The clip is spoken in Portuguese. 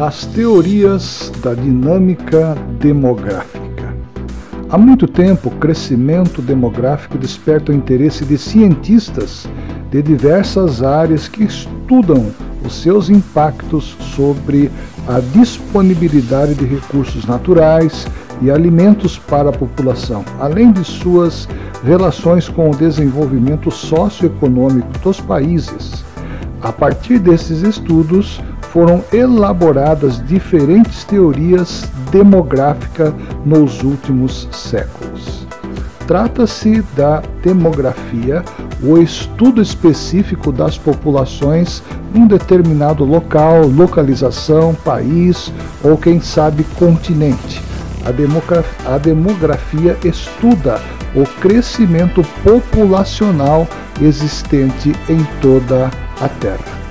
As teorias da dinâmica demográfica. Há muito tempo, o crescimento demográfico desperta o interesse de cientistas de diversas áreas que estudam os seus impactos sobre a disponibilidade de recursos naturais e alimentos para a população, além de suas relações com o desenvolvimento socioeconômico dos países. A partir desses estudos, foram elaboradas diferentes teorias demográficas nos últimos séculos. Trata-se da demografia, o estudo específico das populações num determinado local, localização, país ou, quem sabe, continente. A, a demografia estuda o crescimento populacional existente em toda a Terra.